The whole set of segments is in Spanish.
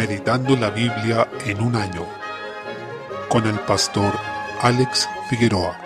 Meditando la Biblia en un año con el pastor Alex Figueroa.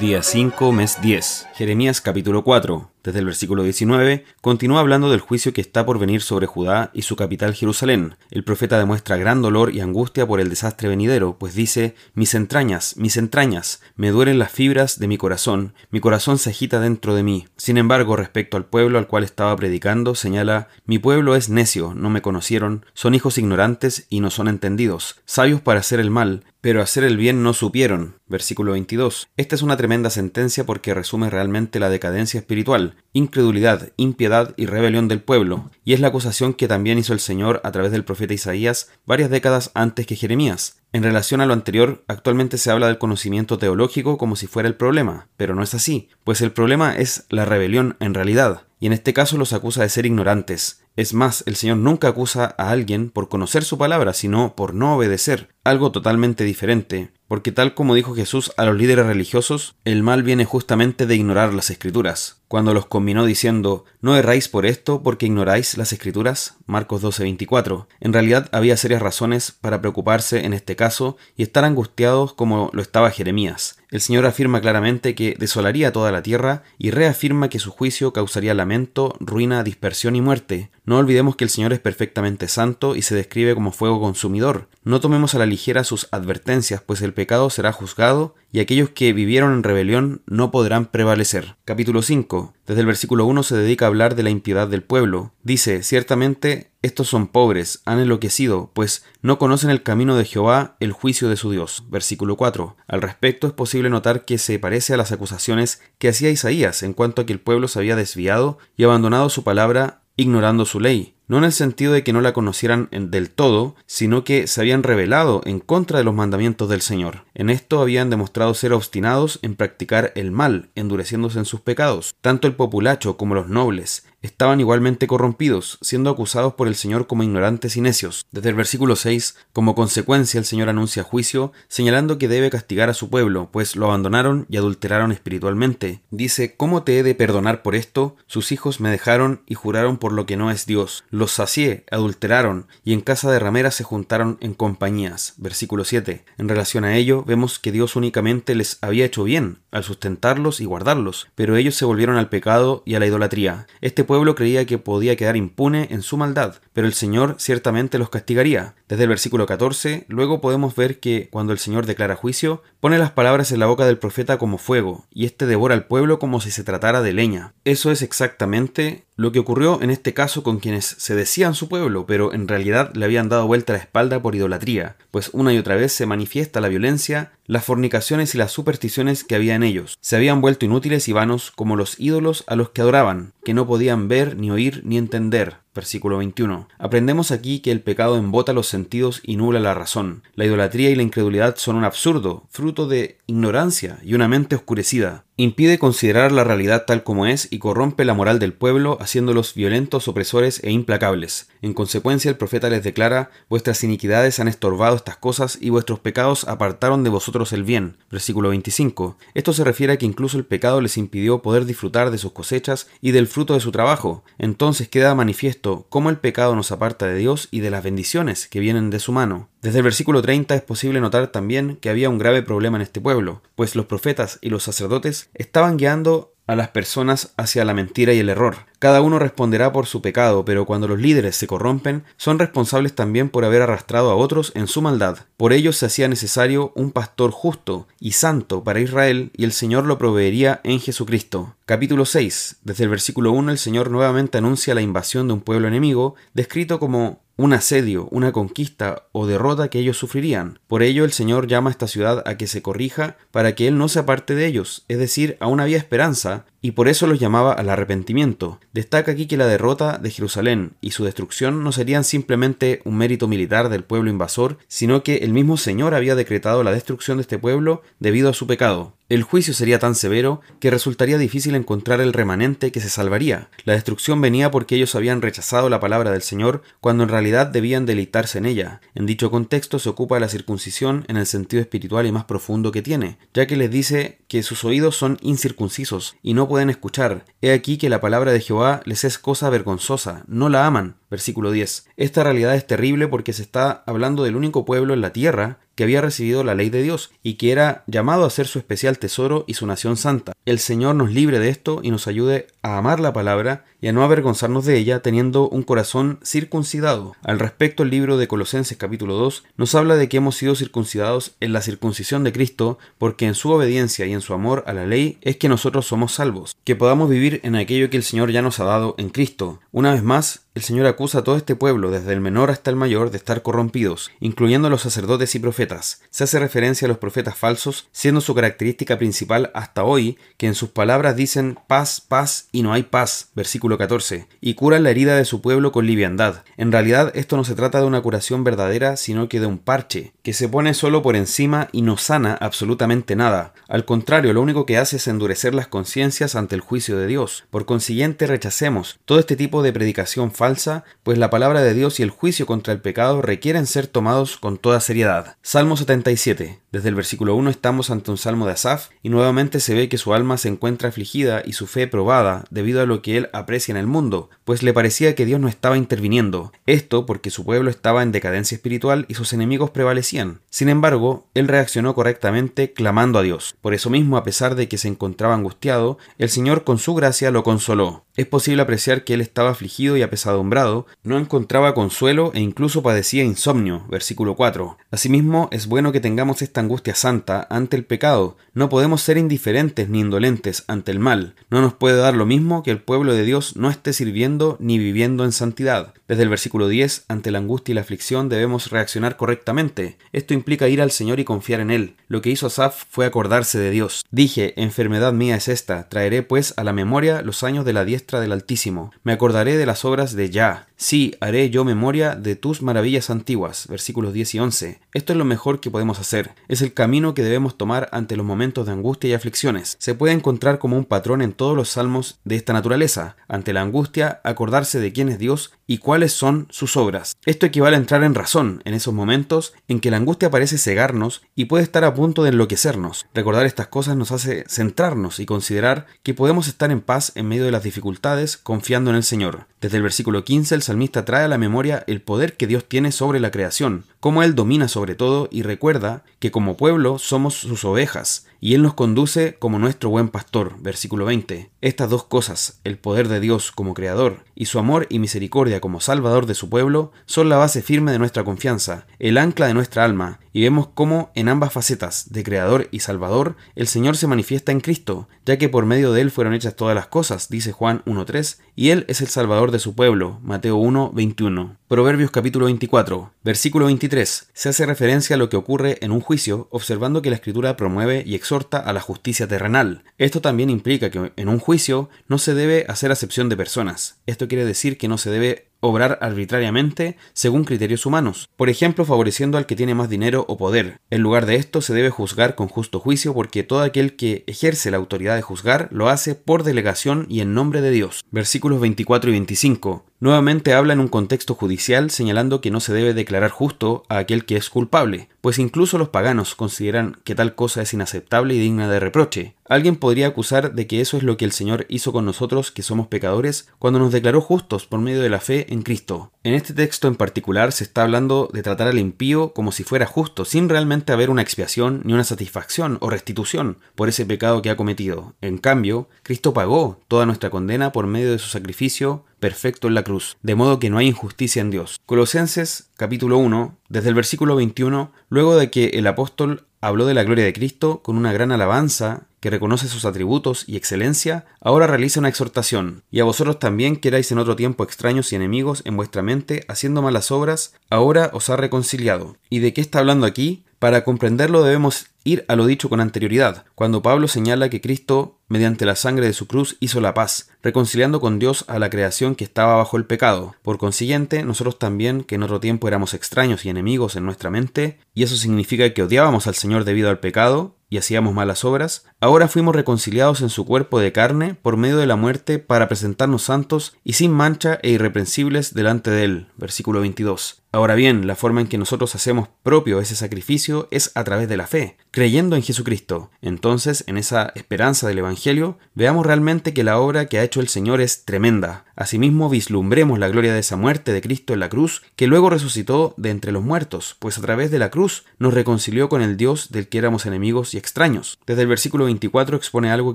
Día 5, mes 10. Jeremías capítulo 4 desde el versículo 19, continúa hablando del juicio que está por venir sobre Judá y su capital Jerusalén. El profeta demuestra gran dolor y angustia por el desastre venidero, pues dice, Mis entrañas, mis entrañas, me duelen las fibras de mi corazón, mi corazón se agita dentro de mí. Sin embargo, respecto al pueblo al cual estaba predicando, señala, Mi pueblo es necio, no me conocieron, son hijos ignorantes y no son entendidos, sabios para hacer el mal, pero hacer el bien no supieron. Versículo 22. Esta es una tremenda sentencia porque resume realmente la decadencia espiritual incredulidad, impiedad y rebelión del pueblo, y es la acusación que también hizo el Señor a través del profeta Isaías varias décadas antes que Jeremías. En relación a lo anterior, actualmente se habla del conocimiento teológico como si fuera el problema, pero no es así, pues el problema es la rebelión en realidad, y en este caso los acusa de ser ignorantes. Es más, el Señor nunca acusa a alguien por conocer su palabra, sino por no obedecer, algo totalmente diferente, porque tal como dijo Jesús a los líderes religiosos, el mal viene justamente de ignorar las escrituras. Cuando los combinó diciendo, ¿no erráis por esto porque ignoráis las escrituras? Marcos 12:24. En realidad había serias razones para preocuparse en este caso y estar angustiados como lo estaba Jeremías. El Señor afirma claramente que desolaría toda la tierra y reafirma que su juicio causaría lamento, ruina, dispersión y muerte. No olvidemos que el Señor es perfectamente santo y se describe como fuego consumidor. No tomemos a la ligera sus advertencias, pues el pecado será juzgado y aquellos que vivieron en rebelión no podrán prevalecer. Capítulo 5. Desde el versículo 1 se dedica a hablar de la impiedad del pueblo. Dice, ciertamente estos son pobres, han enloquecido, pues no conocen el camino de Jehová, el juicio de su Dios. Versículo 4. Al respecto es posible notar que se parece a las acusaciones que hacía Isaías en cuanto a que el pueblo se había desviado y abandonado su palabra ignorando su ley, no en el sentido de que no la conocieran del todo, sino que se habían rebelado en contra de los mandamientos del Señor. En esto habían demostrado ser obstinados en practicar el mal, endureciéndose en sus pecados. Tanto el populacho como los nobles estaban igualmente corrompidos, siendo acusados por el Señor como ignorantes y necios. Desde el versículo 6, como consecuencia el Señor anuncia juicio, señalando que debe castigar a su pueblo, pues lo abandonaron y adulteraron espiritualmente. Dice, ¿cómo te he de perdonar por esto? Sus hijos me dejaron y juraron por lo que no es Dios. Los sacié, adulteraron, y en casa de rameras se juntaron en compañías. Versículo 7. En relación a ello, vemos que Dios únicamente les había hecho bien, al sustentarlos y guardarlos, pero ellos se volvieron al pecado y a la idolatría. Este creía que podía quedar impune en su maldad, pero el Señor ciertamente los castigaría. Desde el versículo 14, luego podemos ver que cuando el Señor declara juicio, pone las palabras en la boca del profeta como fuego, y éste devora al pueblo como si se tratara de leña. Eso es exactamente lo que ocurrió en este caso con quienes se decían su pueblo, pero en realidad le habían dado vuelta la espalda por idolatría, pues una y otra vez se manifiesta la violencia, las fornicaciones y las supersticiones que había en ellos. Se habían vuelto inútiles y vanos como los ídolos a los que adoraban, que no podían ver, ni oír, ni entender. Versículo 21. Aprendemos aquí que el pecado embota los sentidos y nubla la razón. La idolatría y la incredulidad son un absurdo, fruto de ignorancia y una mente oscurecida. Impide considerar la realidad tal como es y corrompe la moral del pueblo, haciéndolos violentos, opresores e implacables. En consecuencia, el profeta les declara, vuestras iniquidades han estorbado estas cosas y vuestros pecados apartaron de vosotros el bien. Versículo 25. Esto se refiere a que incluso el pecado les impidió poder disfrutar de sus cosechas y del fruto de su trabajo. Entonces queda manifiesto cómo el pecado nos aparta de Dios y de las bendiciones que vienen de su mano. Desde el versículo 30 es posible notar también que había un grave problema en este pueblo, pues los profetas y los sacerdotes estaban guiando a las personas hacia la mentira y el error. Cada uno responderá por su pecado, pero cuando los líderes se corrompen, son responsables también por haber arrastrado a otros en su maldad. Por ello se hacía necesario un pastor justo y santo para Israel, y el Señor lo proveería en Jesucristo. Capítulo 6. Desde el versículo 1 el Señor nuevamente anuncia la invasión de un pueblo enemigo, descrito como un asedio, una conquista o derrota que ellos sufrirían. Por ello el Señor llama a esta ciudad a que se corrija para que Él no se aparte de ellos, es decir, aún había esperanza, y por eso los llamaba al arrepentimiento. Destaca aquí que la derrota de Jerusalén y su destrucción no serían simplemente un mérito militar del pueblo invasor, sino que el mismo Señor había decretado la destrucción de este pueblo debido a su pecado. El juicio sería tan severo que resultaría difícil encontrar el remanente que se salvaría. La destrucción venía porque ellos habían rechazado la palabra del Señor cuando en realidad debían deleitarse en ella. En dicho contexto se ocupa de la circuncisión en el sentido espiritual y más profundo que tiene, ya que les dice que sus oídos son incircuncisos y no pueden escuchar. He aquí que la palabra de Jehová les es cosa vergonzosa, no la aman. Versículo 10. Esta realidad es terrible porque se está hablando del único pueblo en la tierra que había recibido la ley de Dios y que era llamado a ser su especial tesoro y su nación santa. El Señor nos libre de esto y nos ayude a amar la palabra y a no avergonzarnos de ella teniendo un corazón circuncidado. Al respecto, el libro de Colosenses capítulo 2 nos habla de que hemos sido circuncidados en la circuncisión de Cristo porque en su obediencia y en su amor a la ley es que nosotros somos salvos, que podamos vivir en aquello que el Señor ya nos ha dado en Cristo. Una vez más, el Señor acusa a todo este pueblo, desde el menor hasta el mayor, de estar corrompidos, incluyendo a los sacerdotes y profetas. Se hace referencia a los profetas falsos, siendo su característica principal hasta hoy que en sus palabras dicen paz, paz y no hay paz, versículo 14, y curan la herida de su pueblo con liviandad. En realidad esto no se trata de una curación verdadera, sino que de un parche, que se pone solo por encima y no sana absolutamente nada. Al contrario, lo único que hace es endurecer las conciencias ante el juicio de Dios. Por consiguiente, rechacemos todo este tipo de predicación falsa falsa, pues la palabra de Dios y el juicio contra el pecado requieren ser tomados con toda seriedad. Salmo 77. Desde el versículo 1 estamos ante un salmo de Asaf y nuevamente se ve que su alma se encuentra afligida y su fe probada debido a lo que él aprecia en el mundo, pues le parecía que Dios no estaba interviniendo. Esto porque su pueblo estaba en decadencia espiritual y sus enemigos prevalecían. Sin embargo, él reaccionó correctamente clamando a Dios. Por eso mismo, a pesar de que se encontraba angustiado, el Señor con su gracia lo consoló. Es posible apreciar que él estaba afligido y apesadumbrado, no encontraba consuelo e incluso padecía insomnio. Versículo 4. Asimismo, es bueno que tengamos esta angustia santa ante el pecado. No podemos ser indiferentes ni indolentes ante el mal. No nos puede dar lo mismo que el pueblo de Dios no esté sirviendo ni viviendo en santidad. Desde el versículo 10, ante la angustia y la aflicción debemos reaccionar correctamente. Esto implica ir al Señor y confiar en Él. Lo que hizo Asaf fue acordarse de Dios. Dije, enfermedad mía es esta, traeré pues a la memoria los años de la diestra del Altísimo. Me acordaré de las obras de Yah. Sí, haré yo memoria de tus maravillas antiguas. Versículos 10 y 11. Esto es lo mejor que podemos hacer. Es el camino que debemos tomar ante los momentos de angustia y aflicciones. Se puede encontrar como un patrón en todos los salmos de esta naturaleza. Ante la angustia, acordarse de quién es Dios y cuáles son sus obras. Esto equivale a entrar en razón en esos momentos en que la angustia parece cegarnos y puede estar a punto de enloquecernos. Recordar estas cosas nos hace centrarnos y considerar que podemos estar en paz en medio de las dificultades confiando en el Señor. Desde el versículo 15 el salmista trae a la memoria el poder que Dios tiene sobre la creación, cómo Él domina sobre todo y recuerda que como pueblo somos sus ovejas y Él nos conduce como nuestro buen pastor. Versículo 20. Estas dos cosas, el poder de Dios como creador y su amor y misericordia como salvador de su pueblo, son la base firme de nuestra confianza, el ancla de nuestra alma, y vemos cómo en ambas facetas, de creador y salvador, el Señor se manifiesta en Cristo, ya que por medio de Él fueron hechas todas las cosas, dice Juan 1.3, y Él es el salvador de su pueblo, Mateo 1.21. Proverbios capítulo 24, versículo 23, se hace referencia a lo que ocurre en un juicio, observando que la escritura promueve y a la justicia terrenal. Esto también implica que en un juicio no se debe hacer acepción de personas. Esto quiere decir que no se debe obrar arbitrariamente según criterios humanos, por ejemplo favoreciendo al que tiene más dinero o poder. En lugar de esto se debe juzgar con justo juicio porque todo aquel que ejerce la autoridad de juzgar lo hace por delegación y en nombre de Dios. Versículos 24 y 25. Nuevamente habla en un contexto judicial señalando que no se debe declarar justo a aquel que es culpable, pues incluso los paganos consideran que tal cosa es inaceptable y digna de reproche. Alguien podría acusar de que eso es lo que el Señor hizo con nosotros que somos pecadores cuando nos declaró justos por medio de la fe en Cristo. En este texto en particular se está hablando de tratar al impío como si fuera justo, sin realmente haber una expiación ni una satisfacción o restitución por ese pecado que ha cometido. En cambio, Cristo pagó toda nuestra condena por medio de su sacrificio perfecto en la cruz, de modo que no hay injusticia en Dios. Colosenses capítulo 1, desde el versículo 21, luego de que el apóstol habló de la gloria de Cristo con una gran alabanza que reconoce sus atributos y excelencia, ahora realiza una exhortación, y a vosotros también que erais en otro tiempo extraños y enemigos en vuestra mente, haciendo malas obras, ahora os ha reconciliado. ¿Y de qué está hablando aquí? Para comprenderlo debemos ir a lo dicho con anterioridad, cuando Pablo señala que Cristo, mediante la sangre de su cruz, hizo la paz, reconciliando con Dios a la creación que estaba bajo el pecado. Por consiguiente, nosotros también, que en otro tiempo éramos extraños y enemigos en nuestra mente, y eso significa que odiábamos al Señor debido al pecado, y hacíamos malas obras, ahora fuimos reconciliados en su cuerpo de carne por medio de la muerte para presentarnos santos y sin mancha e irreprensibles delante de él. Versículo 22. Ahora bien, la forma en que nosotros hacemos propio ese sacrificio es a través de la fe. Creyendo en Jesucristo. Entonces, en esa esperanza del Evangelio, veamos realmente que la obra que ha hecho el Señor es tremenda. Asimismo, vislumbremos la gloria de esa muerte de Cristo en la cruz, que luego resucitó de entre los muertos, pues a través de la cruz nos reconcilió con el Dios del que éramos enemigos y extraños. Desde el versículo 24 expone algo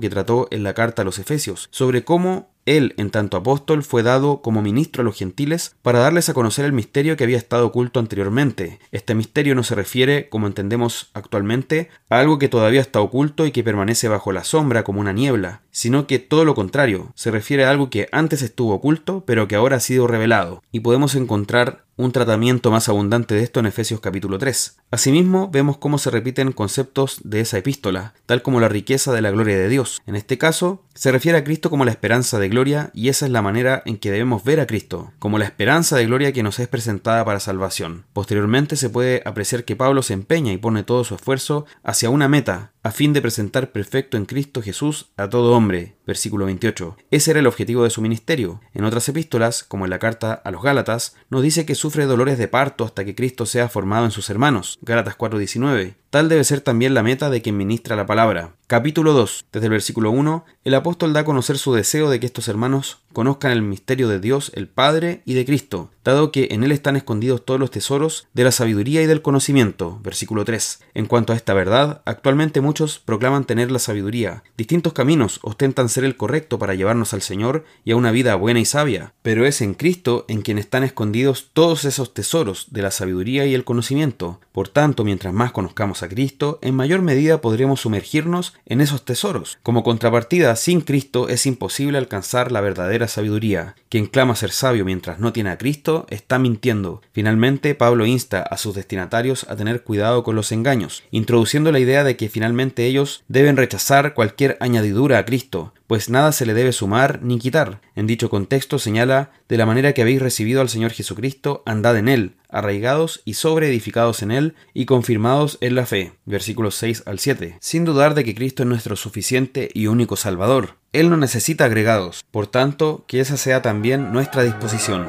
que trató en la carta a los Efesios, sobre cómo él, en tanto apóstol, fue dado como ministro a los gentiles para darles a conocer el misterio que había estado oculto anteriormente. Este misterio no se refiere, como entendemos actualmente, a algo que todavía está oculto y que permanece bajo la sombra como una niebla, sino que todo lo contrario, se refiere a algo que antes estuvo oculto, pero que ahora ha sido revelado. Y podemos encontrar un tratamiento más abundante de esto en Efesios capítulo 3. Asimismo, vemos cómo se repiten conceptos de esa epístola, tal como la riqueza de la gloria de Dios. En este caso, se refiere a Cristo como la esperanza de gloria y esa es la manera en que debemos ver a Cristo, como la esperanza de gloria que nos es presentada para salvación. Posteriormente se puede apreciar que Pablo se empeña y pone todo su esfuerzo hacia una meta, a fin de presentar perfecto en Cristo Jesús a todo hombre. Versículo 28. Ese era el objetivo de su ministerio. En otras epístolas, como en la carta a los Gálatas, nos dice que sufre dolores de parto hasta que Cristo sea formado en sus hermanos. Gálatas 4:19. Tal debe ser también la meta de quien ministra la palabra. Capítulo 2. Desde el versículo 1, el apóstol da a conocer su deseo de que estos hermanos conozcan el misterio de Dios el Padre y de Cristo, dado que en él están escondidos todos los tesoros de la sabiduría y del conocimiento. Versículo 3. En cuanto a esta verdad, actualmente muchos proclaman tener la sabiduría. Distintos caminos ostentan ser el correcto para llevarnos al Señor y a una vida buena y sabia, pero es en Cristo en quien están escondidos todos esos tesoros de la sabiduría y el conocimiento. Por tanto, mientras más conozcamos a Cristo, en mayor medida podremos sumergirnos en esos tesoros. Como contrapartida, sin Cristo es imposible alcanzar la verdadera sabiduría. Quien clama ser sabio mientras no tiene a Cristo está mintiendo. Finalmente, Pablo insta a sus destinatarios a tener cuidado con los engaños, introduciendo la idea de que finalmente ellos deben rechazar cualquier añadidura a Cristo, pues nada se le debe sumar ni quitar. En dicho contexto señala, de la manera que habéis recibido al Señor Jesucristo, andad en Él, arraigados y sobreedificados en Él y confirmados en la fe. Versículos 6 al 7. Sin dudar de que Cristo es nuestro suficiente y único Salvador. Él no necesita agregados, por tanto, que esa sea también nuestra disposición.